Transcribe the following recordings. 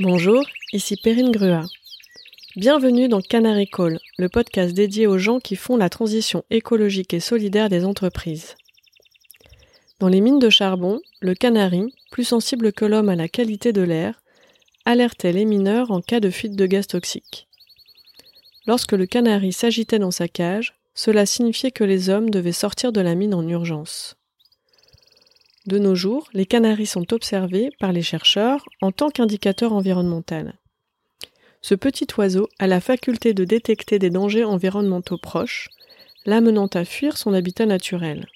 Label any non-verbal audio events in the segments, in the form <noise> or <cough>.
Bonjour, ici Perrine Grua. Bienvenue dans Canary Call, le podcast dédié aux gens qui font la transition écologique et solidaire des entreprises. Dans les mines de charbon, le canari, plus sensible que l'homme à la qualité de l'air, alertait les mineurs en cas de fuite de gaz toxique. Lorsque le canari s'agitait dans sa cage, cela signifiait que les hommes devaient sortir de la mine en urgence. De nos jours, les canaris sont observés par les chercheurs en tant qu'indicateur environnemental. Ce petit oiseau a la faculté de détecter des dangers environnementaux proches, l'amenant à fuir son habitat naturel.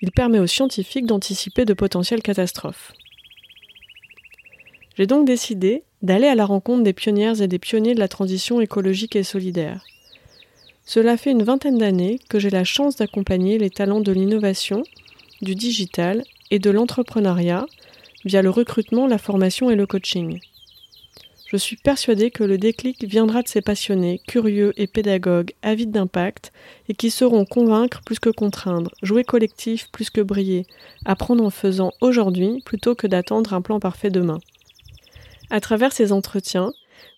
Il permet aux scientifiques d'anticiper de potentielles catastrophes. J'ai donc décidé d'aller à la rencontre des pionnières et des pionniers de la transition écologique et solidaire. Cela fait une vingtaine d'années que j'ai la chance d'accompagner les talents de l'innovation, du digital et de l'entrepreneuriat via le recrutement, la formation et le coaching. Je suis persuadée que le déclic viendra de ces passionnés, curieux et pédagogues, avides d'impact, et qui sauront convaincre plus que contraindre, jouer collectif plus que briller, apprendre en faisant aujourd'hui plutôt que d'attendre un plan parfait demain. À travers ces entretiens,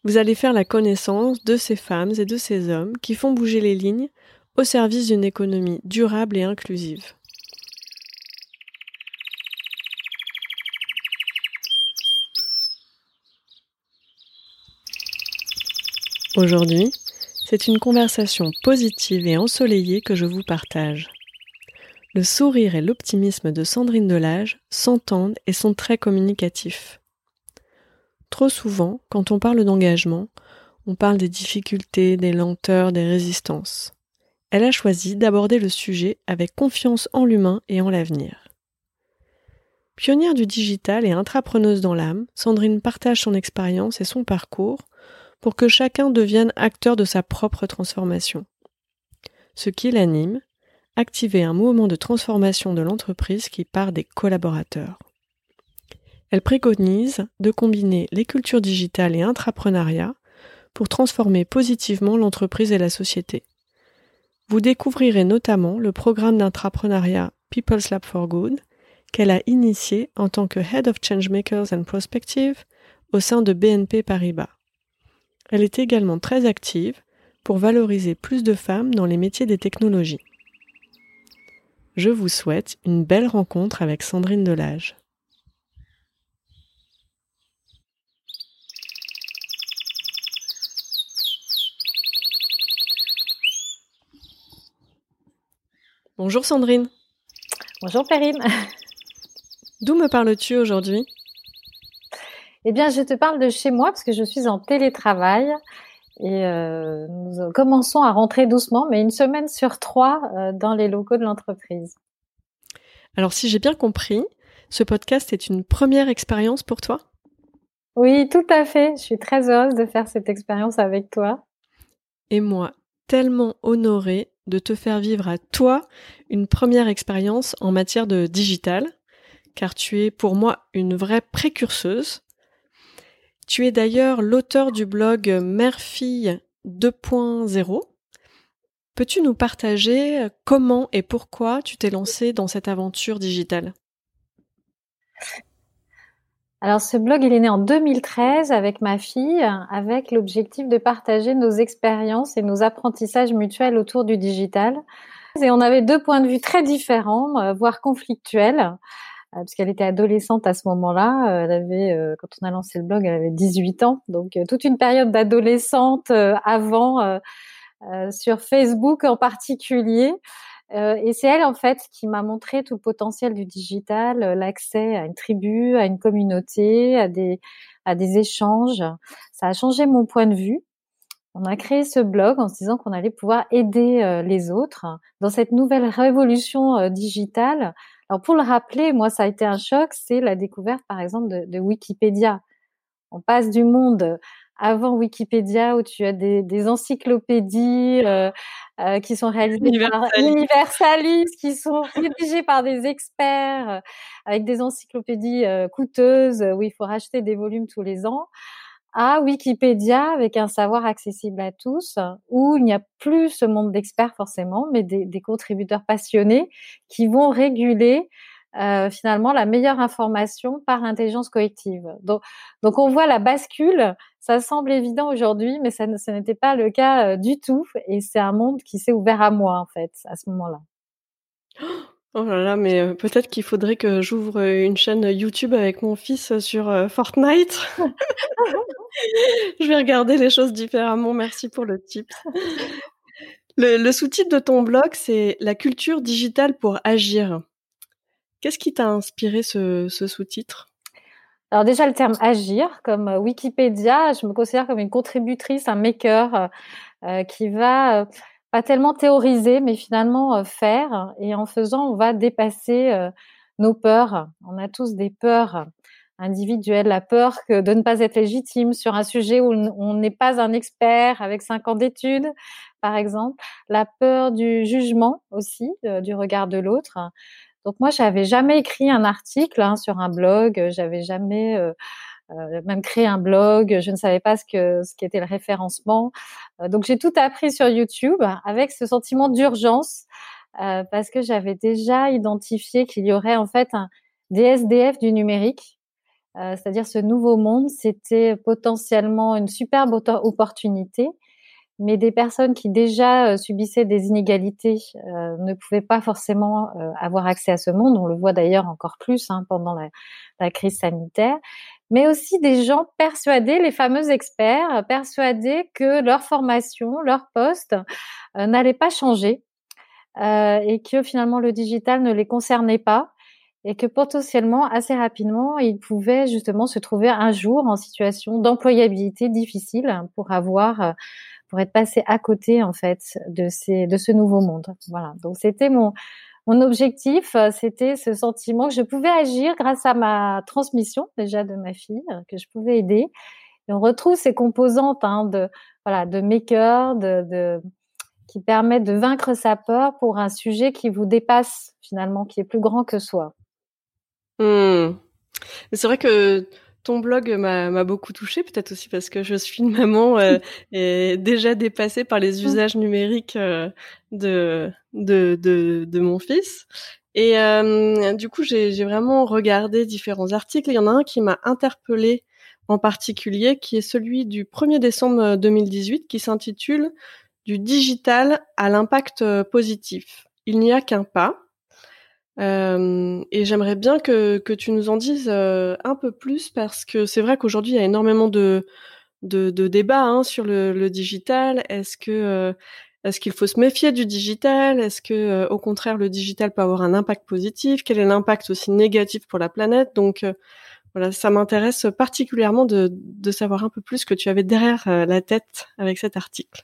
vous allez faire la connaissance de ces femmes et de ces hommes qui font bouger les lignes au service d'une économie durable et inclusive. Aujourd'hui, c'est une conversation positive et ensoleillée que je vous partage. Le sourire et l'optimisme de Sandrine Delage s'entendent et sont très communicatifs. Trop souvent, quand on parle d'engagement, on parle des difficultés, des lenteurs, des résistances. Elle a choisi d'aborder le sujet avec confiance en l'humain et en l'avenir. Pionnière du digital et intrapreneuse dans l'âme, Sandrine partage son expérience et son parcours pour que chacun devienne acteur de sa propre transformation. Ce qui l'anime, activer un mouvement de transformation de l'entreprise qui part des collaborateurs. Elle préconise de combiner les cultures digitales et intrapreneuriat pour transformer positivement l'entreprise et la société. Vous découvrirez notamment le programme d'intrapreneuriat People's Lab for Good qu'elle a initié en tant que Head of Changemakers and Prospective au sein de BNP Paribas. Elle est également très active pour valoriser plus de femmes dans les métiers des technologies. Je vous souhaite une belle rencontre avec Sandrine Delage. Bonjour Sandrine. Bonjour Perrine. D'où me parles-tu aujourd'hui? Eh bien, je te parle de chez moi parce que je suis en télétravail et euh, nous commençons à rentrer doucement, mais une semaine sur trois euh, dans les locaux de l'entreprise. Alors, si j'ai bien compris, ce podcast est une première expérience pour toi? Oui, tout à fait. Je suis très heureuse de faire cette expérience avec toi. Et moi, tellement honorée de te faire vivre à toi une première expérience en matière de digital, car tu es pour moi une vraie précurseuse tu es d'ailleurs l'auteur du blog Mère-Fille 2.0. Peux-tu nous partager comment et pourquoi tu t'es lancée dans cette aventure digitale? Alors ce blog, est né en 2013 avec ma fille, avec l'objectif de partager nos expériences et nos apprentissages mutuels autour du digital. Et on avait deux points de vue très différents, euh, voire conflictuels. Euh, parce qu'elle était adolescente à ce moment-là. Euh, elle avait, euh, quand on a lancé le blog, elle avait 18 ans, donc toute une période d'adolescente avant sur Facebook en particulier. et c'est elle en fait qui m'a montré tout le potentiel du digital, l'accès à une tribu, à une communauté, à des à des échanges. Ça a changé mon point de vue. On a créé ce blog en se disant qu'on allait pouvoir aider les autres dans cette nouvelle révolution digitale alors pour le rappeler, moi ça a été un choc, c'est la découverte par exemple de, Wikipédia. On passe du monde avant Wikipédia où tu as des, encyclopédies euh, euh, qui sont réalisées par Universalis, qui sont rédigées par des experts euh, avec des encyclopédies coûteuses. Où il faut racheter des volumes tous les ans à Wikipédia avec un savoir accessible à tous, où il n'y a plus ce monde d'experts forcément, mais des, contributeurs passionnés qui vont réguler euh, finalement la meilleure information par intelligence collective. Donc, donc on voit la bascule. Ça semble évident aujourd'hui, mais ça, n'était pas le cas euh, du tout. Et c'est un monde qui s'est ouvert à moi en fait à ce moment-là. Oh là là, mais euh, peut-être qu'il faudrait que j'ouvre une chaîne YouTube avec mon fils sur Fortnite. <laughs> Je vais regarder les choses différemment. Merci pour le tip. Le, sous-titre de ton blog, c'est La culture digitale pour agir. Qu'est-ce qui t'a inspiré ce, sous-titre? Alors déjà le terme agir, comme euh, Wikipédia, je me considère comme une contributrice, un maker euh, euh, qui va pas tellement théoriser, mais finalement faire. Et en faisant, on va dépasser nos peurs. On a tous des peurs individuelles, la peur de ne pas être légitime sur un sujet où on n'est pas un expert avec cinq ans d'études, par exemple. La peur du jugement aussi, du regard de l'autre. Donc moi, j'avais jamais écrit un article hein, sur un blog, j'avais jamais euh, euh, même créé un blog, je ne savais pas ce que ce qu'était le référencement. Euh, donc j'ai tout appris sur YouTube avec ce sentiment d'urgence parce que j'avais déjà identifié qu'il y aurait en fait un DSDF du numérique, c'est-à-dire ce nouveau monde, c'était potentiellement une superbe opportunité mais des personnes qui déjà euh, subissaient des inégalités euh, ne pouvaient pas forcément euh, avoir accès à ce monde. On le voit d'ailleurs encore plus hein, pendant la, crise sanitaire. Mais aussi des gens persuadés, les fameux experts, persuadés que leur formation, leur poste n'allait pas changer et que finalement le digital ne les concernait pas et que potentiellement, assez rapidement, ils pouvaient justement se trouver un jour en situation d'employabilité difficile pour avoir pour être passé à côté en fait de ces de ce nouveau monde. Voilà. Donc c'était mon mon objectif, euh, c'était ce sentiment que je pouvais agir grâce à ma transmission déjà de ma fille, euh, que je pouvais aider. Et on retrouve ces composantes hein, de voilà de maker, qui permettent de vaincre sa peur pour un sujet qui vous dépasse finalement, qui est plus grand que soi. Mmh. C'est vrai que ton blog m'a beaucoup touchée, peut-être aussi parce que je suis une maman euh, <laughs> et déjà dépassée par les mmh. usages numériques euh, de, de, de, de, mon fils. Et euh, du coup, j'ai vraiment regardé différents articles. Il y en a un qui m'a interpellée en particulier, qui est celui du 1er décembre 2018, qui s'intitule Du digital à l'impact positif. Il n'y a qu'un pas. Euh, et j'aimerais bien que, que tu nous en dises euh, un peu plus parce que c'est vrai qu'aujourd'hui il y a énormément de, de, de débats hein, sur le, le digital. Est-ce que euh, est-ce qu'il faut se méfier du digital? Est-ce que au contraire le digital peut avoir un impact positif? Quel est l'impact aussi négatif pour la planète? Donc voilà, ça m'intéresse particulièrement de, de savoir un peu plus ce que tu avais derrière la tête avec cet article.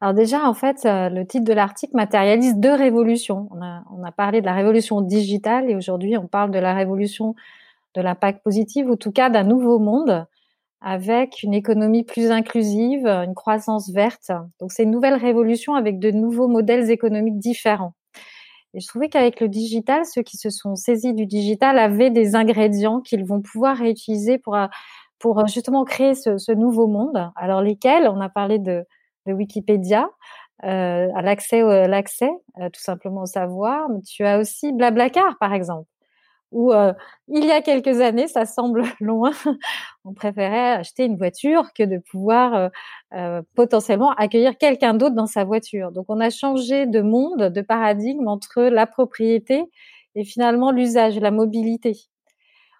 Alors déjà, en fait, euh, le titre de l'article matérialise deux révolutions. On a, parlé de la révolution digitale et aujourd'hui, on parle de la révolution de l'impact positif, ou en tout cas d'un nouveau monde avec une économie plus inclusive, une croissance verte. Donc c'est une nouvelle révolution avec de nouveaux modèles économiques différents. Et je trouvais qu'avec le digital, ceux qui se sont saisis du digital avaient des ingrédients qu'ils vont pouvoir réutiliser pour, pour justement créer ce nouveau monde. Alors lesquels? On a parlé de de Wikipédia, euh, à l'accès, l'accès euh, tout simplement au savoir. Mais tu as aussi Blablacar, par exemple, où euh, il y a quelques années, ça semble <laughs> loin, on préférait acheter une voiture que de pouvoir potentiellement accueillir quelqu'un d'autre dans sa voiture. Donc, on a changé de monde, de paradigme entre la propriété et finalement l'usage, la mobilité.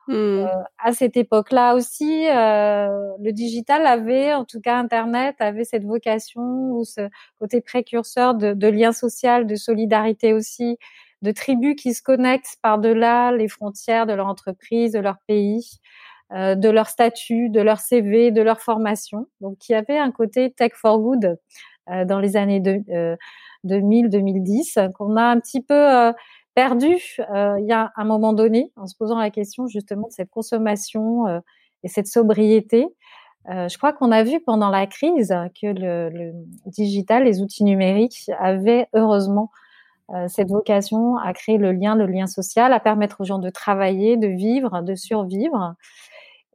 Mmh. Euh, à cette époque-là aussi, euh, le digital avait, en tout cas Internet, avait cette vocation ou ce côté précurseur de, de lien social, de solidarité aussi, de tribus qui se connectent par-delà les frontières de leur entreprise, de leur pays, euh, de leur statut, de leur CV, de leur formation. Donc, il y avait un côté tech for good euh, dans les années 2000-2010 euh, qu'on a un petit peu perdu euh, il y a un moment donné en se posant la question justement de cette consommation euh, et cette sobriété. Euh, je crois qu'on a vu pendant la crise que le, digital, les outils numériques avaient heureusement cette vocation à créer le lien, le lien social, à permettre aux gens de travailler, de vivre, de survivre.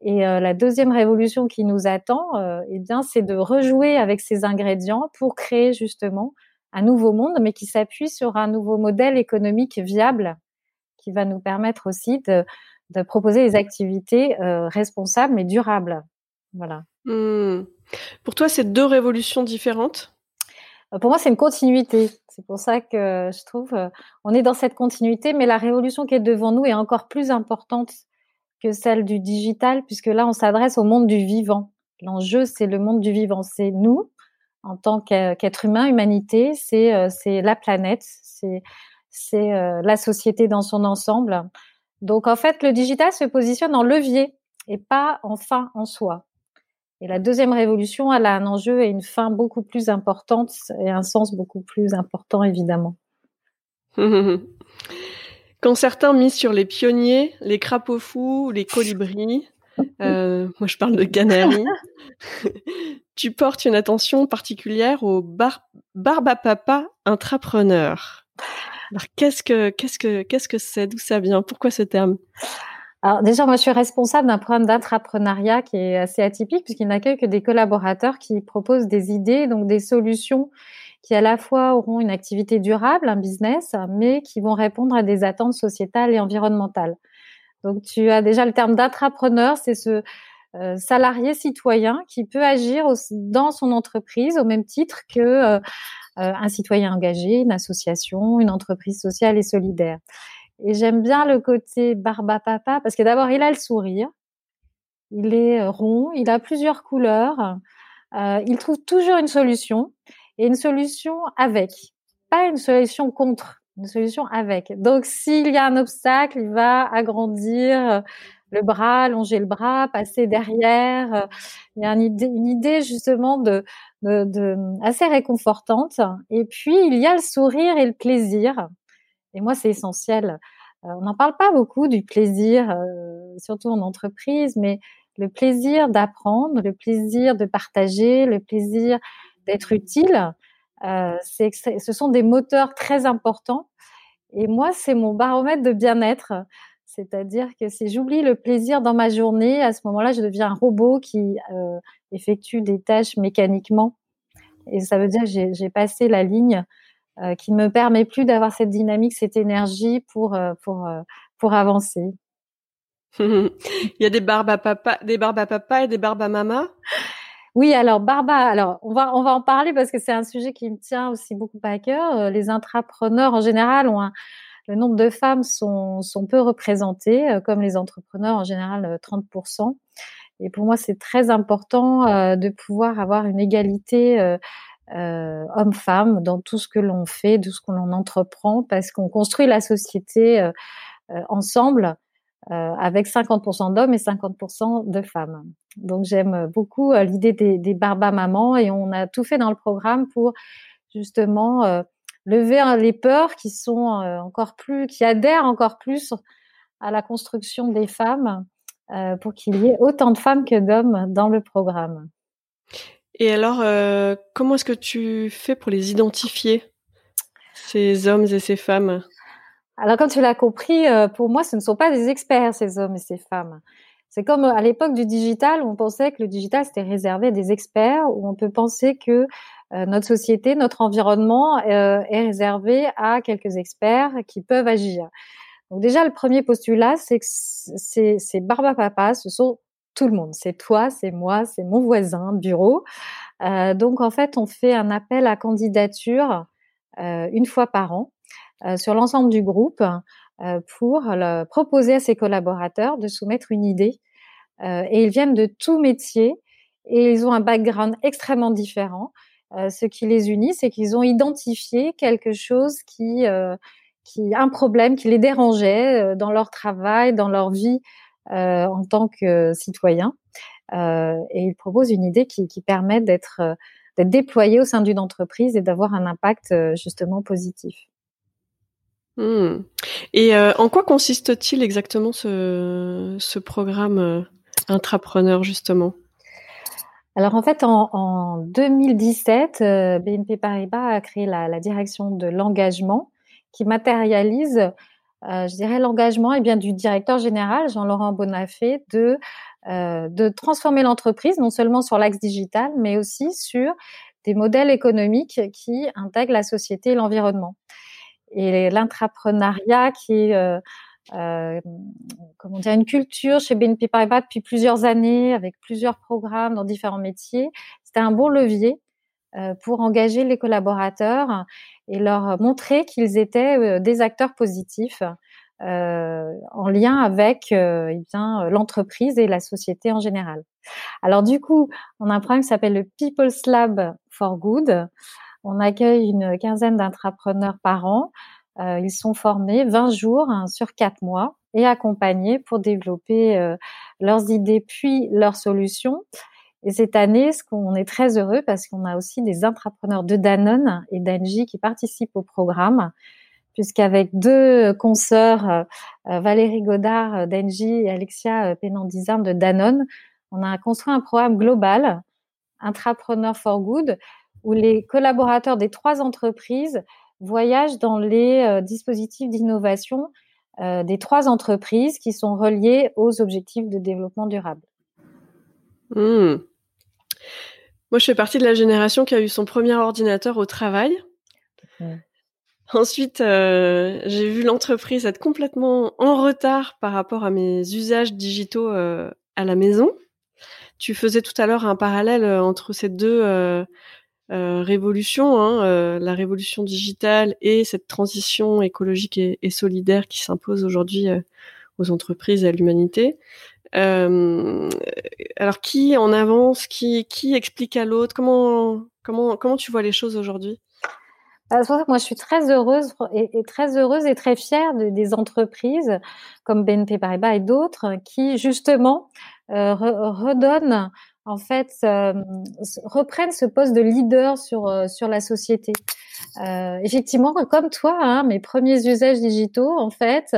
Et la deuxième révolution qui nous attend, eh bien, c'est de rejouer avec ces ingrédients pour créer justement un nouveau monde, mais qui s'appuie sur un nouveau modèle économique viable qui va nous permettre aussi de, de proposer des activités responsables mais durables. Voilà. Mmh. Pour toi, c'est deux révolutions différentes? Pour moi, c'est une continuité. C'est pour ça que je trouve, on est dans cette continuité, mais la révolution qui est devant nous est encore plus importante que celle du digital, puisque là, on s'adresse au monde du vivant. L'enjeu, c'est le monde du vivant. C'est nous, en tant qu'être humain, humanité, c'est c'est la planète, c'est c'est la société dans son ensemble. Donc, en fait, le digital se positionne en levier et pas en fin en soi. Et la deuxième révolution, elle a un enjeu et une fin beaucoup plus importante et un sens beaucoup plus important, évidemment. <laughs> Quand certains misent sur les pionniers, les crapauds fous, les colibris, euh, moi je parle de canaries, <laughs> tu portes une attention particulière aux bar barbapapa intrapreneurs. Alors qu'est-ce que qu'est-ce que qu'est-ce que c'est? D'où ça vient? Pourquoi ce terme? Alors déjà, moi, je suis responsable d'un programme d'intrapreneuriat qui est assez atypique puisqu'il n'accueille que des collaborateurs qui proposent des idées, donc des solutions qui à la fois auront une activité durable, un business, mais qui vont répondre à des attentes sociétales et environnementales. Donc tu as déjà le terme d'intrapreneur, c'est ce euh, salarié citoyen qui peut agir dans son entreprise au même titre que euh, euh, un citoyen engagé, une association, une entreprise sociale et solidaire. Et j'aime bien le côté barba papa parce que d'abord, il a le sourire, il est rond, il a plusieurs couleurs, il trouve toujours une solution et une solution avec, pas une solution contre, une solution avec. Donc, s'il y a un obstacle, il va agrandir euh, le bras, allonger le bras, passer derrière. Il y a une idée, justement de, assez réconfortante. Et puis, il y a le sourire et le plaisir. Et moi, c'est essentiel. Euh, on n'en parle pas beaucoup du plaisir, euh, surtout en entreprise, mais le plaisir d'apprendre, le plaisir de partager, le plaisir d'être utile, euh, ce sont des moteurs très importants. Et moi, c'est mon baromètre de bien-être. C'est-à-dire que si j'oublie le plaisir dans ma journée, à ce moment-là, je deviens un robot qui euh, effectue des tâches mécaniquement. Et ça veut dire que j'ai, passé la ligne euh, qui ne me permet plus d'avoir cette dynamique, cette énergie pour pour pour avancer. <laughs> Il y a des barbes à papa, des barbes à papa et des barbes à maman? Oui, alors Barba, alors on va on va en parler parce que c'est un sujet qui me tient aussi beaucoup à cœur. Les intrapreneurs en général ont un, le nombre de femmes sont sont peu représentés, comme les entrepreneurs en général 30%. Et pour moi, c'est très important de pouvoir avoir une égalité euh, hommes-femmes dans tout ce que l'on fait, tout ce que l'on entreprend, parce qu'on construit la société euh, euh, avec 50% d'hommes et 50% de femmes. Donc j'aime beaucoup l'idée des, des barbas mamans et on a tout fait dans le programme pour justement lever les peurs qui sont encore plus, qui adhèrent encore plus à la construction des femmes pour qu'il y ait autant de femmes que d'hommes dans le programme. Et alors, euh, comment est-ce que tu fais pour les identifier, ces hommes et ces femmes? Alors, comme tu l'as compris, euh, pour moi, ce ne sont pas des experts, ces hommes et ces femmes. C'est comme euh, à l'époque du digital, où on pensait que le digital, c'était réservé à des experts, où on peut penser que notre société, notre environnement est réservé à quelques experts qui peuvent agir. Donc déjà, le premier postulat, c'est que ces, ces barbapapas, ce sont tout le monde. C'est toi, c'est moi, c'est mon voisin bureau. Euh, donc en fait, on fait un appel à candidature euh, une fois par an euh, sur l'ensemble du groupe pour le, proposer à ses collaborateurs de soumettre une idée. et ils viennent de tout métier et ils ont un background extrêmement différent. ce qui les unit, c'est qu'ils ont identifié quelque chose qui, qui, un problème qui les dérangeait dans leur travail, dans leur vie euh, en tant que citoyen. Euh, et il propose une idée qui, qui permet d'être euh, d'être au sein d'une entreprise et d'avoir un impact justement positif. Et en quoi consiste-t-il exactement ce, programme intrapreneur justement? Alors en fait, en, en 2017, BNP Paribas a créé la, direction de l'engagement qui matérialise euh, je dirais l'engagement eh du directeur général Jean-Laurent Bonafé de euh, de transformer l'entreprise non seulement sur l'axe digital mais aussi sur des modèles économiques qui intègrent la société et l'environnement. Et l'intrapreneuriat qui est euh, comment dire, une culture chez BNP Paribas depuis plusieurs années, avec plusieurs programmes dans différents métiers. C'était un bon levier pour engager les collaborateurs et leur montrer qu'ils étaient des acteurs positifs euh, en lien avec euh, eh l'entreprise et la société en général. Alors du coup, on a un programme qui s'appelle le People's Lab for Good. On accueille une quinzaine d'entrepreneurs par an. Euh, ils sont formés 20 jours hein, sur 4 mois et accompagnés pour développer leurs idées puis leurs solutions. Et cette année, ce qu'on est très heureux parce qu'on a aussi des entrepreneurs de Danone et d'Engie qui participent au programme puisqu'avec deux consoeurs, euh, euh, Valérie Godard euh, d'Engie et Alexia Penandizarme de Danone, on a construit un programme global, Intrapreneur for Good, où les collaborateurs des trois entreprises voyagent dans les dispositifs d'innovation des trois entreprises qui sont reliés aux objectifs de développement durable. Hmm. Moi, je fais partie de la génération qui a eu son premier ordinateur au travail. Ensuite, euh, j'ai vu l'entreprise être complètement en retard par rapport à mes usages digitaux euh, à la maison. Tu faisais tout à l'heure un parallèle euh, entre ces deux révolutions, hein, la révolution digitale et cette transition écologique et, solidaire qui s'impose aujourd'hui aux entreprises et à l'humanité. alors, qui en avance, qui, explique à l'autre? Comment, tu vois les choses aujourd'hui? C'est pour ça que moi je suis très heureuse et, très heureuse et très fière des entreprises comme BNP Paribas et d'autres qui justement euh, redonnent en fait euh, reprennent ce poste de leader sur euh, sur la société. Euh, effectivement, comme toi, hein, mes premiers usages digitaux, en fait,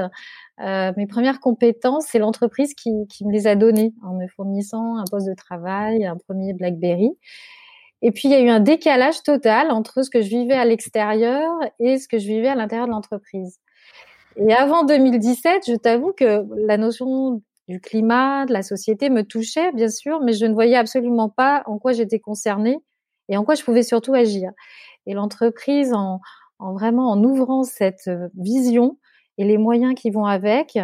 mes premières compétences, c'est l'entreprise qui, qui me les a donnés en me fournissant un poste de travail, un premier BlackBerry. Et puis, il y a eu un décalage total entre ce que je vivais à l'extérieur et ce que je vivais à l'intérieur de l'entreprise. Et avant 2017, je t'avoue que la notion du climat, de la société me touchait, bien sûr, mais je ne voyais absolument pas en quoi j'étais concernée et en quoi je pouvais surtout agir. Et l'entreprise, en, en, vraiment en ouvrant cette vision et les moyens qui vont avec,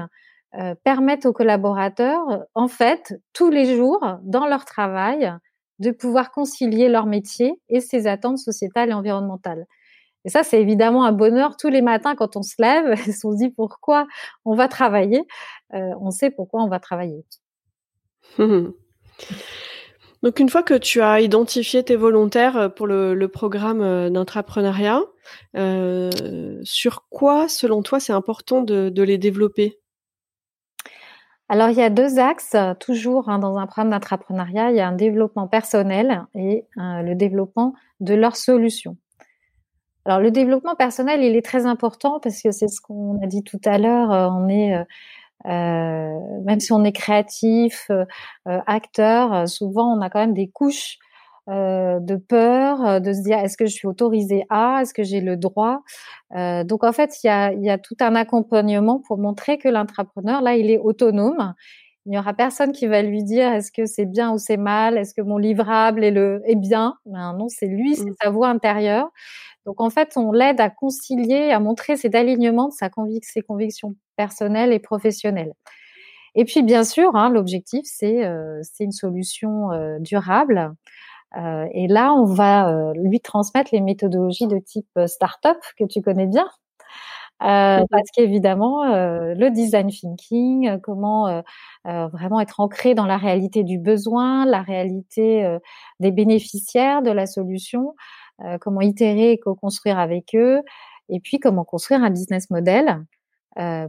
euh, permettent aux collaborateurs, en fait, tous les jours, dans leur travail, de pouvoir concilier leur métier et ses attentes sociétales et environnementales. Et ça, c'est évidemment un bonheur tous les matins quand on se lève, et <laughs> on se dit pourquoi on va travailler, euh, on sait pourquoi on va travailler. <laughs> Donc une fois que tu as identifié tes volontaires euh, pour le, programme euh, d'entrepreneuriat, sur quoi, selon toi, c'est important de les développer? Alors, il y a deux axes, toujours hein, dans un programme d'entrepreneuriat. Il y a un développement personnel et euh, le développement de leurs solutions. Alors, le développement personnel, il est très important parce que c'est ce qu'on a dit tout à l'heure. Euh, on est, euh, même si on est créatif, acteur, souvent on a quand même des couches euh, de peur, euh, de se dire est-ce que je suis autorisée à, est-ce que j'ai le droit? Euh, donc en fait, il y a, tout un accompagnement pour montrer que l'entrepreneur, là, il est autonome. Il n'y aura personne qui va lui dire est-ce que c'est bien ou c'est mal, est-ce que mon livrable est, le, est bien? Ben non, c'est lui, c'est mmh. sa voix intérieure. Donc en fait, on l'aide à concilier, à montrer cet alignement de sa convic ses convictions personnelles et professionnelles. Et puis bien sûr, hein, l'objectif c'est euh, c'est une solution durable euh, et là, on va euh, lui transmettre les méthodologies de type euh, startup que tu connais bien. Euh, parce qu'évidemment, le design thinking, comment vraiment être ancré dans la réalité du besoin, la réalité des bénéficiaires de la solution, comment itérer et co-construire avec eux, et puis comment construire un business model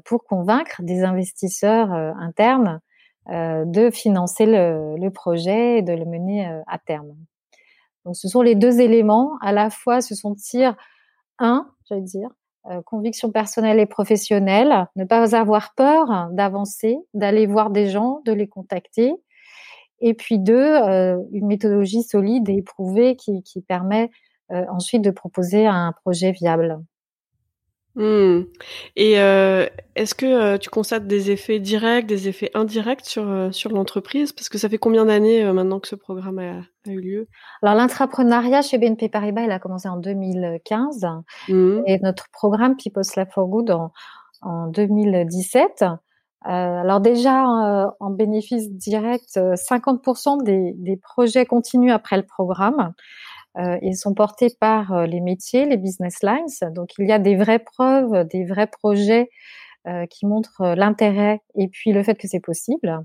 pour convaincre des investisseurs internes de financer le, le, projet et de le mener à terme. Donc, ce sont les deux éléments. À la fois, se sentir un, j'allais dire, euh, conviction personnelle et professionnelle, ne pas avoir peur d'avancer, d'aller voir des gens, de les contacter. Et puis deux, euh, une méthodologie solide et éprouvée qui, qui permet euh, ensuite de proposer un projet viable. Hmm. Et euh, est-ce que euh, tu constates des effets directs, des effets indirects sur, euh, sur l'entreprise? Parce que ça fait combien d'années maintenant que ce programme a, eu lieu? Alors l'entrepreneuriat chez BNP Paribas, il a commencé en 2015. Hmm. Et notre programme People's Lab for Good, en 2017. alors déjà, en bénéfice direct, 50% des, des, projets continuent après le programme. Ils sont portés par les métiers, les business lines. Donc il y a des vraies preuves, des vrais projets qui montrent l'intérêt et puis le fait que c'est possible.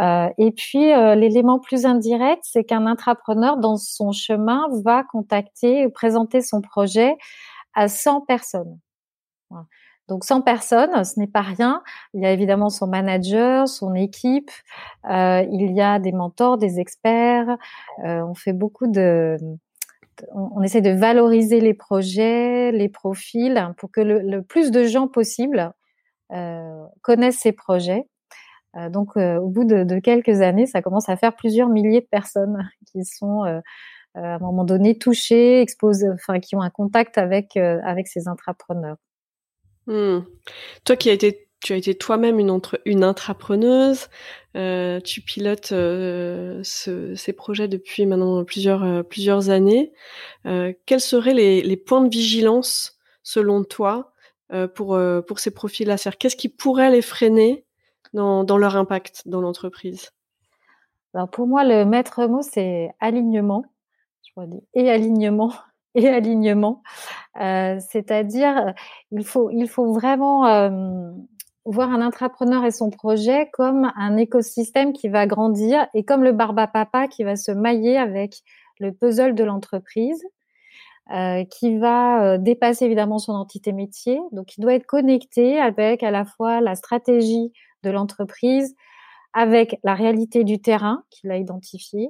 Euh, et puis euh, l'élément plus indirect, c'est qu'un intrapreneur dans son chemin va contacter ou présenter son projet à 100 personnes. Donc 100 personnes, ce n'est pas rien. Il y a évidemment son manager, son équipe, euh, il y a des mentors, des experts. on fait beaucoup de, on, essaie de valoriser les projets, les profils, pour que le, plus de gens possible connaissent ces projets euh, donc, euh, au bout de, quelques années, ça commence à faire plusieurs milliers de personnes <laughs> qui sont euh, à un moment donné touchées, exposées, enfin, qui ont un contact avec avec ces intrapreneurs. Hmm. Toi qui as été tu as été toi-même une, entre, une intrapreneuse, tu pilotes ces projets depuis maintenant plusieurs, plusieurs années. quels seraient les, les, points de vigilance selon toi pour, pour ces profils-là? Qu'est-ce qui pourrait les freiner dans, leur impact dans l'entreprise? Alors pour moi, le maître mot, c'est alignement. Je et alignement <laughs> et alignement. Euh, c'est-à-dire, il faut, il faut vraiment euh, voir un intrapreneur et son projet comme un écosystème qui va grandir et comme le barba papa qui va se mailler avec le puzzle de l'entreprise. Euh, qui va dépasser évidemment son entité métier, donc il doit être connecté avec à la fois la stratégie de l'entreprise, avec la réalité du terrain qu'il a identifié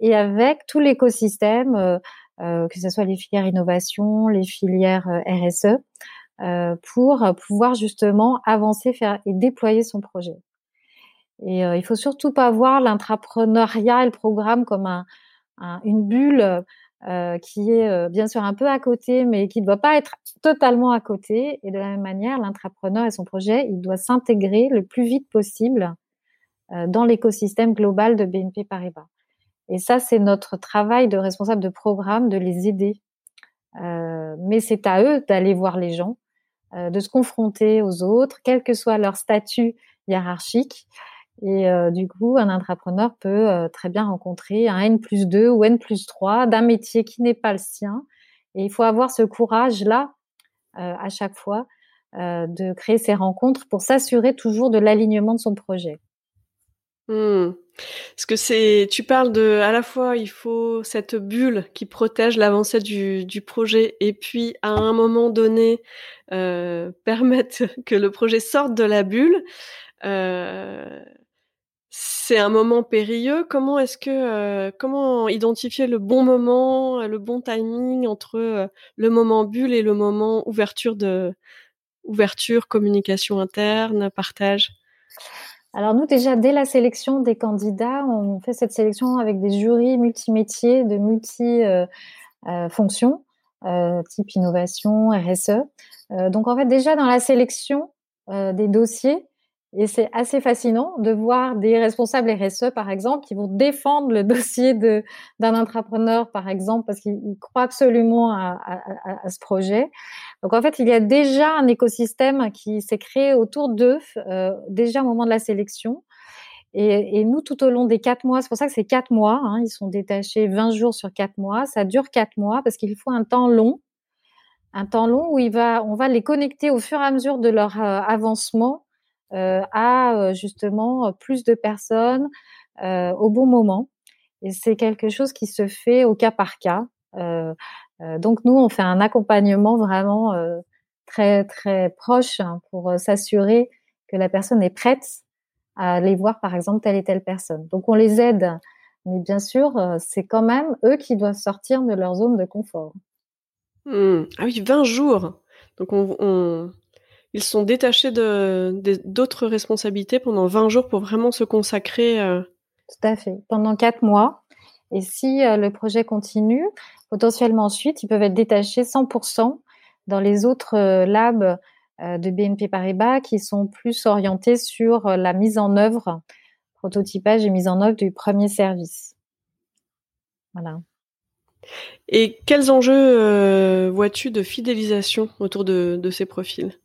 et avec tout l'écosystème, que ce soit les filières innovation, les filières euh, RSE, pour pouvoir justement avancer, faire et déployer son projet. Et il faut surtout pas voir l'intrapreneuriat et le programme comme un, une bulle euh, qui est euh, bien sûr un peu à côté, mais qui ne doit pas être totalement à côté. Et de la même manière, l'entrepreneur et son projet, il doit s'intégrer le plus vite possible euh, dans l'écosystème global de BNP Paribas. Et ça, c'est notre travail de responsable de programme, de les aider. mais c'est à eux d'aller voir les gens, de se confronter aux autres, quel que soit leur statut hiérarchique, et euh, du coup, un entrepreneur peut euh, très bien rencontrer un N plus 2 ou N plus 3 d'un métier qui n'est pas le sien. Et il faut avoir ce courage-là euh, à chaque fois de créer ces rencontres pour s'assurer toujours de l'alignement de son projet. Mmh. Parce que c'est, tu parles de, à la fois, il faut cette bulle qui protège l'avancée du, projet, et puis à un moment donné <laughs> permettre que le projet sorte de la bulle. Euh, c'est un moment périlleux. Comment est-ce que euh, comment identifier le bon moment, le bon timing entre euh, le moment bulle et le moment ouverture de ouverture, communication interne, partage? Alors nous déjà dès la sélection des candidats, on fait cette sélection avec des jurys multimétiers de multi euh, fonctions, type innovation, RSE. donc en fait déjà dans la sélection des dossiers, et c'est assez fascinant de voir des responsables RSE, par exemple, qui vont défendre le <laughs> dossier d'un entrepreneur, par exemple, parce qu'ils croient absolument à, à, ce projet. Donc, en fait, il y a déjà un écosystème qui s'est créé autour d'eux, euh, déjà au moment de la sélection. Et, nous, tout au long des quatre mois, c'est pour ça que c'est quatre mois, hein, ils sont détachés 20 jours sur quatre mois, ça dure quatre mois parce qu'il faut un temps long, un temps long où il va, on va les connecter au fur et à mesure de leur euh, avancement à euh, justement plus de personnes euh, au bon moment. Et c'est quelque chose qui se fait au cas par cas. donc nous, on fait un accompagnement vraiment très très proche hein, pour s'assurer que la personne est prête à aller voir par exemple telle et telle personne. Donc on les aide, mais bien sûr, c'est quand même eux qui doivent sortir de leur zone de confort. Mmh. Ah oui, 20 jours. Donc on, on, ils sont détachés de, d'autres responsabilités pendant 20 jours pour vraiment se consacrer. Euh... Tout à fait, pendant 4 mois. Et si euh, le projet continue, potentiellement ensuite, ils peuvent être détachés 100% dans les autres euh, labs de BNP Paribas qui sont plus orientés sur la mise en œuvre, prototypage et mise en œuvre du premier service. Voilà. Et quels enjeux vois-tu de fidélisation autour de ces profils?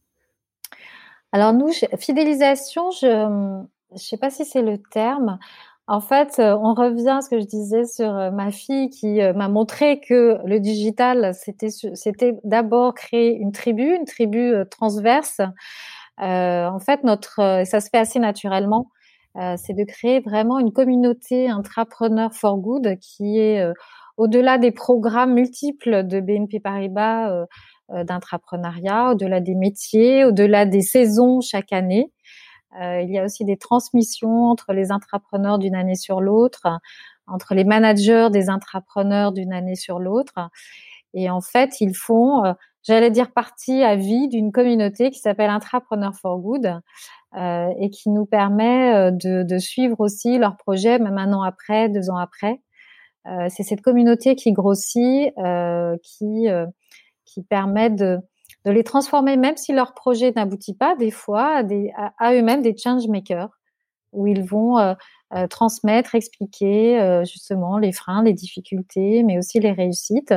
Alors nous, fidélisation, je ne sais pas si c'est le terme. En fait, euh, on revient à ce que je disais sur euh, ma fille qui euh, m'a montré que le digital, c'était, d'abord créer une tribu, une tribu transverse. en fait, notre, ça se fait assez naturellement, c'est de créer vraiment une communauté intrapreneur for good qui est au-delà des programmes multiples de BNP Paribas d'intrapreneuriat, au-delà des métiers, au-delà des saisons chaque année. Euh, il y a aussi des transmissions entre les intrapreneurs d'une année sur l'autre, entre les managers des intrapreneurs d'une année sur l'autre. Et en fait, ils font, euh, j'allais dire, partie à vie d'une communauté qui s'appelle Intrapreneur for Good euh, et qui nous permet de, de, suivre aussi leurs projets, même un an après, deux ans après. Euh, c'est cette communauté qui grossit, euh, qui, qui permet de, de les transformer, même si leur projet n'aboutit pas, des fois, à, eux-mêmes des change makers, où ils vont euh, euh, transmettre, expliquer euh, justement les freins, les difficultés, mais aussi les réussites.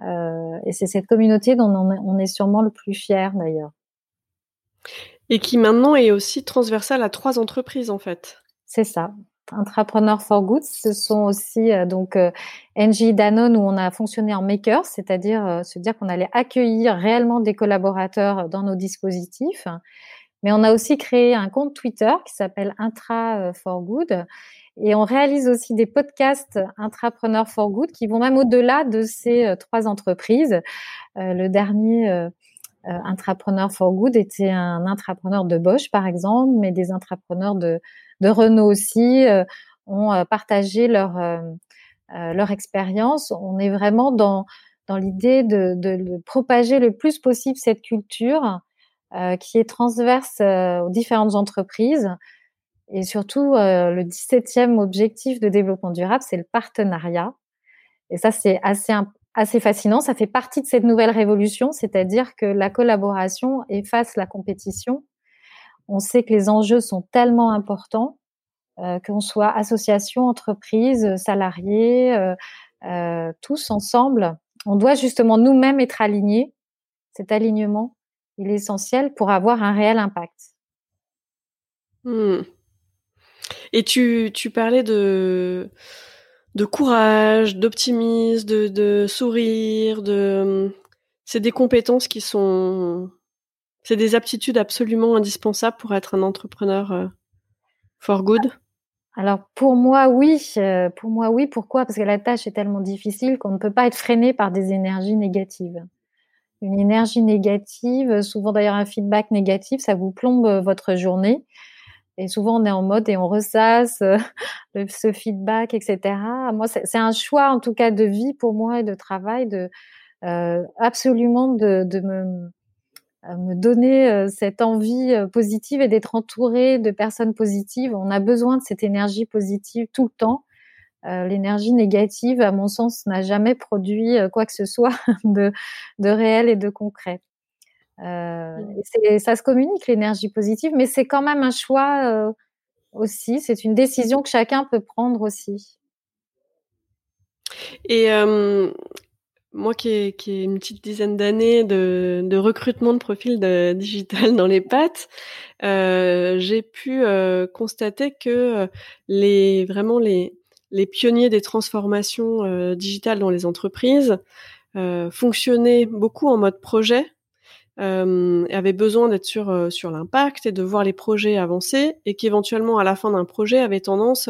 et c'est cette communauté dont on est, sûrement le plus fier d'ailleurs. Et qui maintenant est aussi transversale à trois entreprises en fait. C'est ça. Entrepreneur for Good, ce sont aussi euh, donc euh, Danone où on a fonctionné en maker, c'est-à-dire euh, se dire qu'on allait accueillir réellement des collaborateurs dans nos dispositifs. Mais on a aussi créé un compte Twitter qui s'appelle Intra for Good et on réalise aussi des podcasts Intrapreneur for Good qui vont même au-delà de ces trois entreprises. le dernier Intrapreneur for Good était un intrapreneur de Bosch par exemple, mais des intrapreneurs de Renault aussi euh, ont euh, partagé leur euh, expérience. On est vraiment dans dans l'idée de, de, propager le plus possible cette culture qui est transverse aux différentes entreprises. Et surtout, le 17e objectif de développement durable, c'est le partenariat. Et ça, c'est assez, assez fascinant. Ça fait partie de cette nouvelle révolution, c'est-à-dire que la collaboration efface la compétition on sait que les enjeux sont tellement importants, euh, qu'on soit association, entreprise, salariés, euh, euh, tous ensemble. On doit justement nous-mêmes être alignés. Cet alignement, est essentiel pour avoir un réel impact. Hmm. Et tu, tu parlais de, de courage, d'optimisme, de, sourire, de c'est des compétences qui sont c'est des aptitudes absolument indispensables pour être un entrepreneur euh, for good. Alors pour moi oui, euh, pour moi oui. Pourquoi? Parce que la tâche est tellement difficile qu'on ne peut pas être freiné par des énergies négatives. Une énergie négative, souvent d'ailleurs un feedback négatif, ça vous plombe euh, votre journée. Et souvent on est en mode et on ressasse <laughs> ce feedback, etc. Moi c'est un choix en tout cas de vie pour moi et de travail de absolument de, de me me donner euh, cette envie euh, positive et d'être entouré de personnes positives. On a besoin de cette énergie positive tout le temps. Euh, l'énergie négative, à mon sens, n'a jamais produit quoi que ce soit <laughs> de, de réel et de concret. Euh, et ça se communique l'énergie positive, mais c'est quand même un choix aussi. C'est une décision que chacun peut prendre aussi. Et moi qui ai, qui une petite dizaine d'années de, de, recrutement de profils de, <laughs> digital dans les pattes, euh, j'ai pu euh, constater que euh, les vraiment les, les pionniers des transformations euh, digitales dans les entreprises euh, fonctionnaient beaucoup en mode projet, euh, avaient besoin d'être sur sur l'impact et de voir les projets avancer, et qu'éventuellement à la fin d'un projet avaient tendance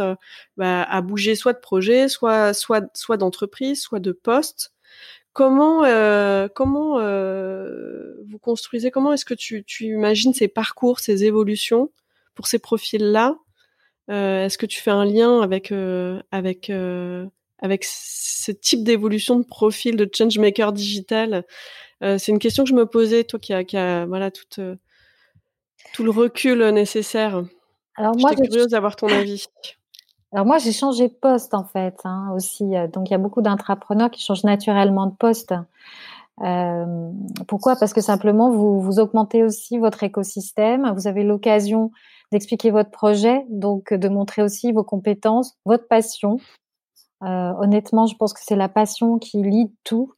bah, à bouger soit de projet, soit soit soit d'entreprise, soit de poste Comment euh, comment euh, vous construisez Comment est-ce que tu, tu imagines ces parcours, ces évolutions pour ces profils-là? Euh, Est-ce que tu fais un lien avec avec avec ce type d'évolution de profil de changemaker digital? C'est une question que je me posais, toi qui a, qui a voilà tout tout le recul nécessaire. Alors moi, j'étais curieuse d'avoir ton <laughs> avis. Alors moi, j'ai changé de poste en fait hein, aussi. Donc il y a beaucoup d'entrepreneurs qui changent naturellement de poste. Euh, pourquoi? Parce que simplement, vous, vous augmentez aussi votre écosystème. Vous avez l'occasion d'expliquer votre projet, donc de montrer aussi vos compétences, votre passion. Euh, honnêtement, je pense que c'est la passion qui lie tout.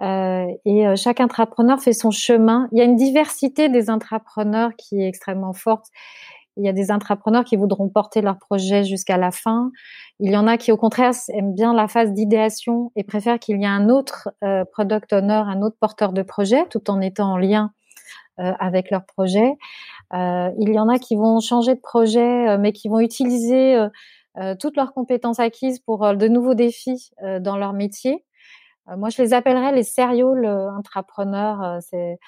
Et chaque entrepreneur fait son chemin. Il y a une diversité des entrepreneurs qui est extrêmement forte. Il y a des entrepreneurs qui voudront porter leur projet jusqu'à la fin. Il y en a qui, au contraire, aiment bien la phase d'idéation et préfèrent qu'il y ait un autre euh, product owner, un autre porteur de projet, tout en étant en lien euh, avec leur projet. Euh, il y en a qui vont changer de projet, mais qui vont utiliser toutes leurs compétences acquises pour de nouveaux défis dans leur métier. Euh, moi, je les appellerais les serial intrapreneurs. Euh, c'est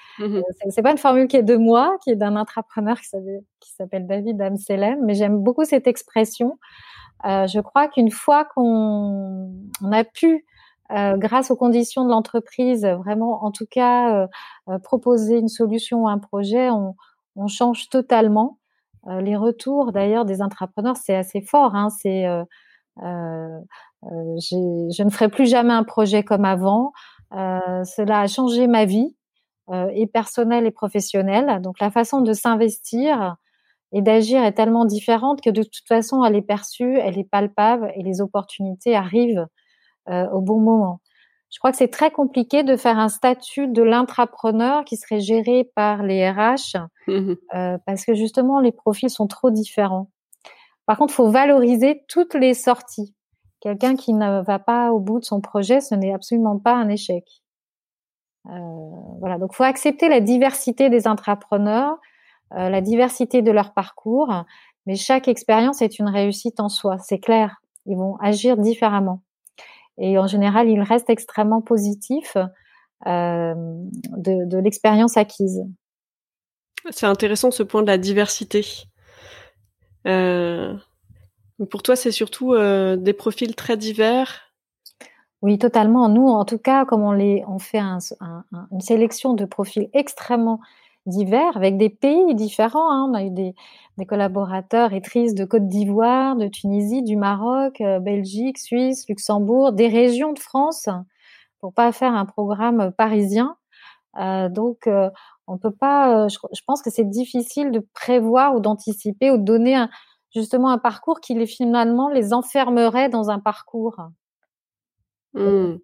c'est pas une formule qui est de moi, qui est d'un intrapreneur qui s'appelle David Amselem, mais j'aime beaucoup cette expression. je crois qu'une fois qu'on on a pu, grâce aux conditions de l'entreprise, vraiment, en tout cas, proposer une solution ou un projet, on, on change totalement. les retours, d'ailleurs, des intrapreneurs, c'est assez fort. Hein, c'est je ne ferai plus jamais un projet comme avant. Euh, cela a changé ma vie, euh, et personnelle et professionnelle. Donc la façon de s'investir et d'agir est tellement différente que de toute façon, elle est perçue, elle est palpable et les opportunités arrivent au bon moment. Je crois que c'est très compliqué de faire un statut de l'intrapreneur qui serait géré par les RH mmh parce que justement les profils sont trop différents. Par contre, il faut valoriser toutes les sorties. Quelqu'un qui ne va pas au bout de son projet, ce n'est absolument pas un échec. Euh, voilà, donc faut accepter la diversité des entrepreneurs, euh, la diversité de leur parcours, mais chaque expérience est une réussite en soi, c'est clair. Ils vont agir différemment. Et en général, ils restent extrêmement positifs euh, de, l'expérience acquise. C'est intéressant ce point de la diversité. Pour toi, c'est surtout euh, des profils très divers? Oui, totalement. Nous, en tout cas, comme on, les, on fait une sélection de profils extrêmement divers, avec des pays différents. Hein. On a eu des, collaborateurs étrices de Côte d'Ivoire, de Tunisie, du Maroc, euh, Belgique, Suisse, Luxembourg, des régions de France, pour pas faire un programme parisien. Euh, donc, on peut pas. Je pense que c'est difficile de prévoir ou d'anticiper ou de donner un, justement un parcours qui les finalement les enfermerait dans un parcours. Mmh.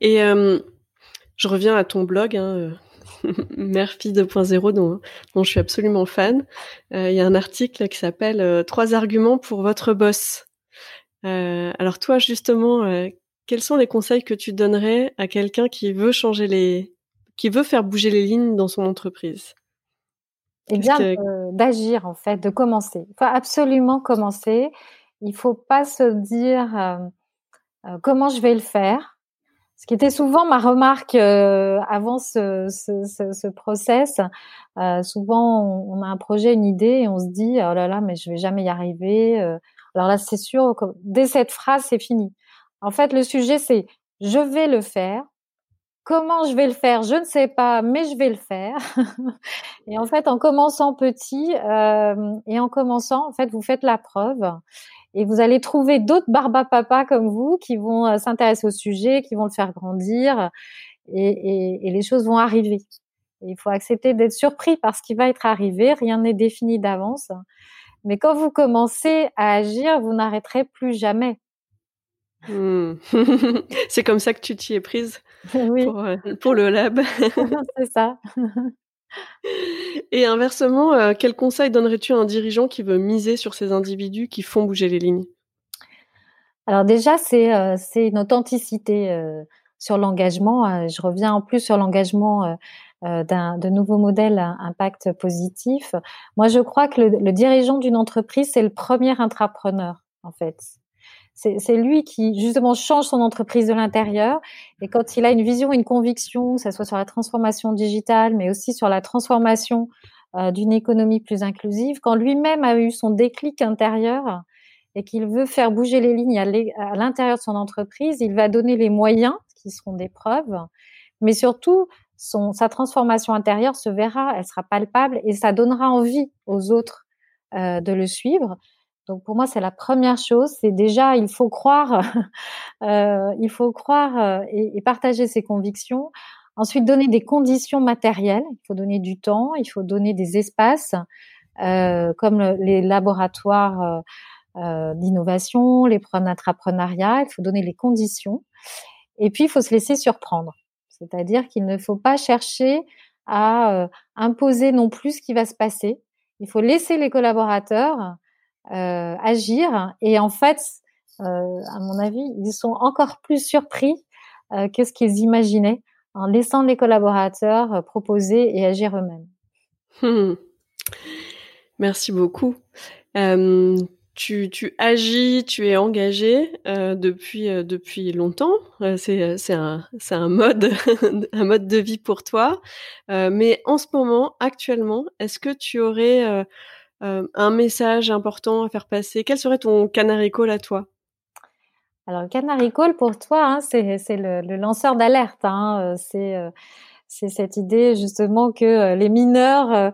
Et je reviens à ton blog, hein, euh, <laughs> Fille 2.0, dont, dont je suis absolument fan. Euh, il y a un article qui s'appelle euh, Trois arguments pour votre boss. alors toi, justement, quels sont les conseils que tu donnerais à quelqu'un qui veut changer les, qui veut faire bouger les lignes dans son entreprise? Et bien d'agir en fait, de commencer. Il faut absolument commencer. Il faut pas se dire euh, euh, comment je vais le faire. Ce qui était souvent ma remarque euh, avant ce, ce, ce, ce process. souvent, on, on, a un projet, une idée, et on se dit oh là là, mais je vais jamais y arriver. alors là, c'est sûr, dès cette phrase, c'est fini. En fait, le sujet, c'est je vais le faire. Comment je vais le faire Je ne sais pas, mais je vais le faire. <laughs> et en fait, en commençant petit euh, et en commençant, en fait, vous faites la preuve et vous allez trouver d'autres papa comme vous qui vont euh, s'intéresser au sujet, qui vont le faire grandir et, les choses vont arriver. il faut accepter d'être surpris par ce qui va être arrivé. Rien n'est défini d'avance. Mais quand vous commencez à agir, vous n'arrêterez plus jamais. Hmm. <laughs> c'est comme ça que tu t'y es prise? <laughs> oui. Euh, pour, le lab. <laughs> c'est ça. Et inversement, euh, quel conseil donnerais-tu à un dirigeant qui veut miser sur ces individus qui font bouger les lignes? Alors déjà, c'est euh, une authenticité sur l'engagement. je reviens en plus sur l'engagement d'un de nouveaux modèles impact positif. Moi, je crois que le, le dirigeant d'une entreprise, c'est le premier intrapreneur, en fait. C'est lui qui justement change son entreprise de l'intérieur. Et quand il a une vision, une conviction, que ce soit sur la transformation digitale, mais aussi sur la transformation euh, d'une économie plus inclusive, quand lui-même a eu son déclic intérieur et qu'il veut faire bouger les lignes à l'intérieur de son entreprise, il va donner les moyens qui seront des preuves, mais surtout son, sa transformation intérieure se verra, elle sera palpable et ça donnera envie aux autres euh, de le suivre. Donc pour moi, c'est la première chose. C'est déjà, il faut croire, <laughs> euh, il faut croire euh, et, partager ses convictions. Ensuite, donner des conditions matérielles. Il faut donner du temps, il faut donner des espaces, euh, comme les laboratoires d'innovation, les d'entrepreneuriat. Il faut donner les conditions. Et puis, il faut se laisser surprendre. C'est-à-dire qu'il ne faut pas chercher à imposer non plus ce qui va se passer. Il faut laisser les collaborateurs agir. Et en fait, euh, à mon avis, ils sont encore plus surpris euh, que ce qu'ils imaginaient en laissant les collaborateurs euh, proposer et agir eux-mêmes. Hmm. Merci beaucoup. Euh, tu, tu, agis, tu es engagé euh, depuis euh, depuis longtemps. Euh, c'est un un mode <laughs> un mode de vie pour toi. mais en ce moment, actuellement, est-ce que tu aurais un message important à faire passer Quel serait ton canary call à toi? Alors le canary call pour toi, hein, c'est le, lanceur d'alerte. Hein, c'est c'est cette idée justement que euh, les mineurs, euh,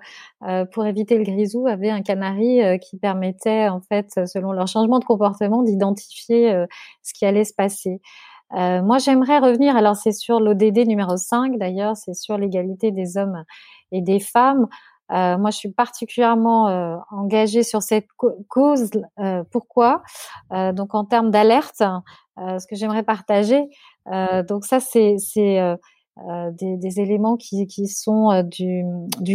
euh, pour éviter le grisou, avaient un canari qui permettait, en fait, selon leur changement de comportement, d'identifier ce qui allait se passer. moi, j'aimerais revenir, alors c'est sur l'ODD numéro 5 d'ailleurs, c'est sur l'égalité des hommes et des femmes. Euh, moi, je suis particulièrement euh, engagée sur cette cause. Euh, pourquoi? Donc, en termes d'alerte, ce que j'aimerais partager. donc, ça, c'est des, éléments qui, sont du,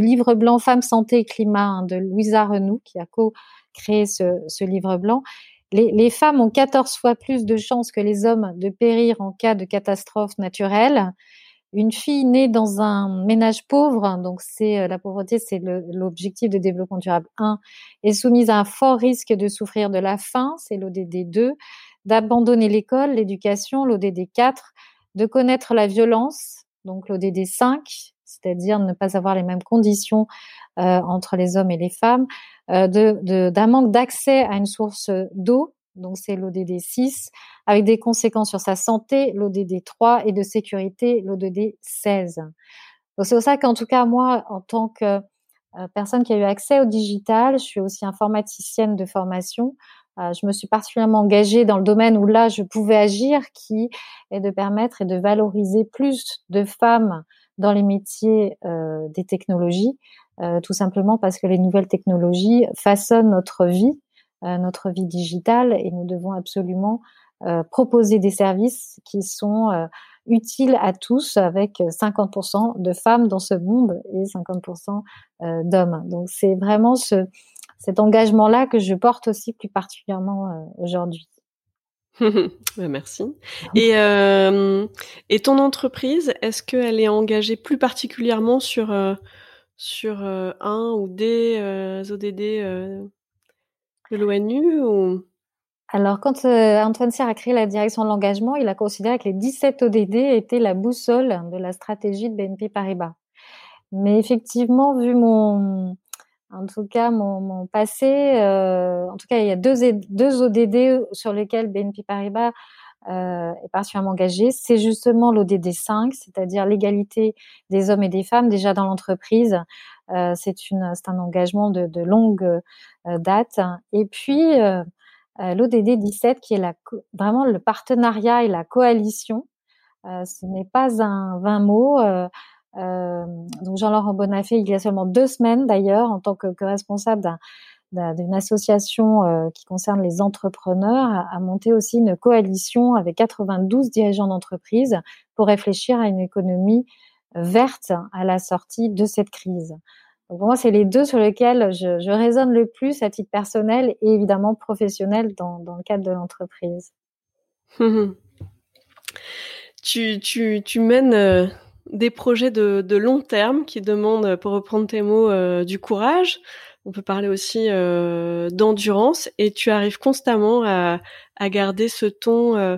livre blanc Femmes, Santé et Climat hein, de Louisa Renou, qui a co-créé ce, livre blanc. Les, femmes ont 14 fois plus de chances que les hommes de périr en cas de catastrophe naturelle. Une fille née dans un ménage pauvre, donc c'est euh, la pauvreté, c'est l'objectif de développement durable 1, est soumise à un fort risque de souffrir de la faim, c'est l'ODD 2, d'abandonner l'école, l'éducation, l'ODD 4, de connaître la violence, donc l'ODD 5, c'est-à-dire ne pas avoir les mêmes conditions euh, entre les hommes et les femmes, euh, de, d'un manque d'accès à une source d'eau, donc c'est l'ODD 6, avec des conséquences sur sa santé, l'ODD 3, et de sécurité, l'ODD 16. Donc c'est pour ça qu'en tout cas, moi, en tant que euh, personne qui a eu accès au digital, je suis aussi informaticienne de formation, euh, je me suis particulièrement engagée dans le domaine où là je pouvais agir, qui est de permettre et de valoriser plus de femmes dans les métiers euh, des technologies, tout simplement parce que les nouvelles technologies façonnent notre vie, notre vie digitale, et nous devons absolument proposer des services qui sont utiles à tous, avec 50% de femmes dans ce monde et 50% d'hommes. Donc c'est vraiment ce cet engagement-là que je porte aussi plus particulièrement euh, aujourd'hui. <laughs> Merci. Et, euh, et ton entreprise, est-ce qu'elle est engagée plus particulièrement sur, euh, sur euh, un ou des euh, ODD euh, de l'ONU. Alors, quand Antoine Serre a créé la direction de l'engagement, il a considéré que les 17 ODD étaient la boussole de la stratégie de BNP Paribas. Mais effectivement, vu mon, en tout cas, mon passé, euh, en tout cas, il y a deux, deux ODD sur lesquels BNP Paribas euh, est particulièrement engagé. C'est justement l'ODD 5, c'est-à-dire l'égalité des hommes et des femmes déjà dans l'entreprise. Euh, c'est un engagement de, longue euh, date. Et puis euh, euh l'ODD 17, qui est vraiment le partenariat et la coalition. ce n'est pas un 20 mots. Euh, donc Jean-Laurent Bonafé, il y a seulement deux semaines d'ailleurs, en tant que, responsable d'une association euh, qui concerne les entrepreneurs, a, monté aussi une coalition avec 92 dirigeants d'entreprise pour réfléchir à une économie verte à la sortie de cette crise. Donc pour moi, c'est les deux sur lesquels je, je raisonne le plus à titre personnel et évidemment professionnel dans, le cadre de l'entreprise. <laughs> tu, tu, tu mènes euh, des projets de, de, long terme qui demandent, pour reprendre tes mots, euh, du courage. On peut parler aussi euh, d'endurance et tu arrives constamment à, à garder ce ton euh,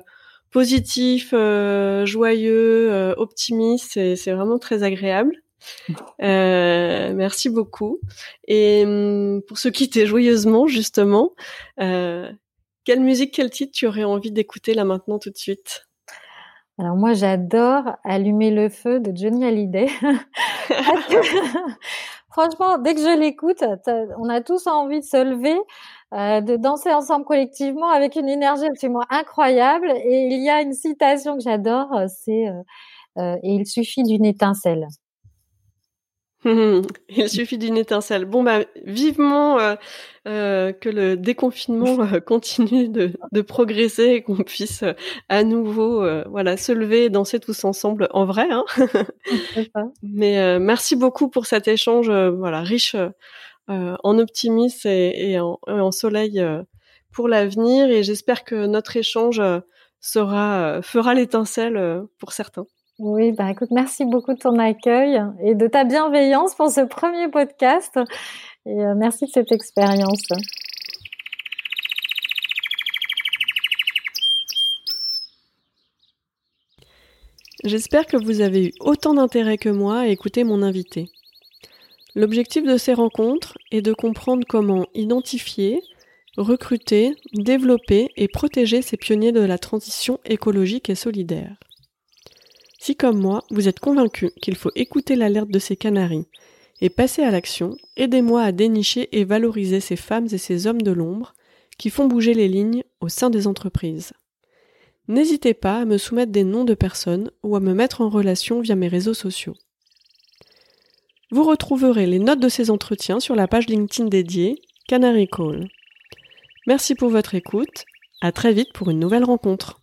positif, euh, joyeux, euh, optimiste. C'est vraiment très agréable. <laughs> merci beaucoup. Et hum, pour se quitter joyeusement, justement, quelle musique, quel titre tu aurais envie d'écouter là maintenant tout de suite? Alors moi, j'adore Allumer le feu de Johnny Hallyday. <laughs> <laughs> Franchement, dès que je l'écoute, on a tous envie de se lever, euh, de danser ensemble collectivement avec une énergie absolument incroyable. Et il y a une citation que j'adore, c'est euh, euh, et il suffit d'une étincelle. <laughs> Il suffit d'une étincelle. Bon, bah, vivement euh, euh, que le déconfinement euh, continue de, de, progresser et qu'on puisse à nouveau, voilà, se lever et danser tous ensemble en vrai. Hein <laughs> Mais merci beaucoup pour cet échange, voilà, riche en optimisme et, et, en, en, soleil pour l'avenir. Et j'espère que notre échange sera fera l'étincelle pour certains. Oui, bah écoute, merci beaucoup de ton accueil et de ta bienveillance pour ce premier podcast. Et euh, merci de cette expérience. J'espère que vous avez eu autant d'intérêt que moi à écouter mon invité. L'objectif de ces rencontres est de comprendre comment identifier, recruter, développer et protéger ces pionniers de la transition écologique et solidaire. Si comme moi, vous êtes convaincu qu'il faut écouter l'alerte de ces canaris et passer à l'action, aidez-moi à dénicher et valoriser ces femmes et ces hommes de l'ombre qui font bouger les lignes au sein des entreprises. N'hésitez pas à me soumettre des noms de personnes ou à me mettre en relation via mes réseaux sociaux. Vous retrouverez les notes de ces entretiens sur la page LinkedIn dédiée Canary Call. Merci pour votre écoute. À très vite pour une nouvelle rencontre.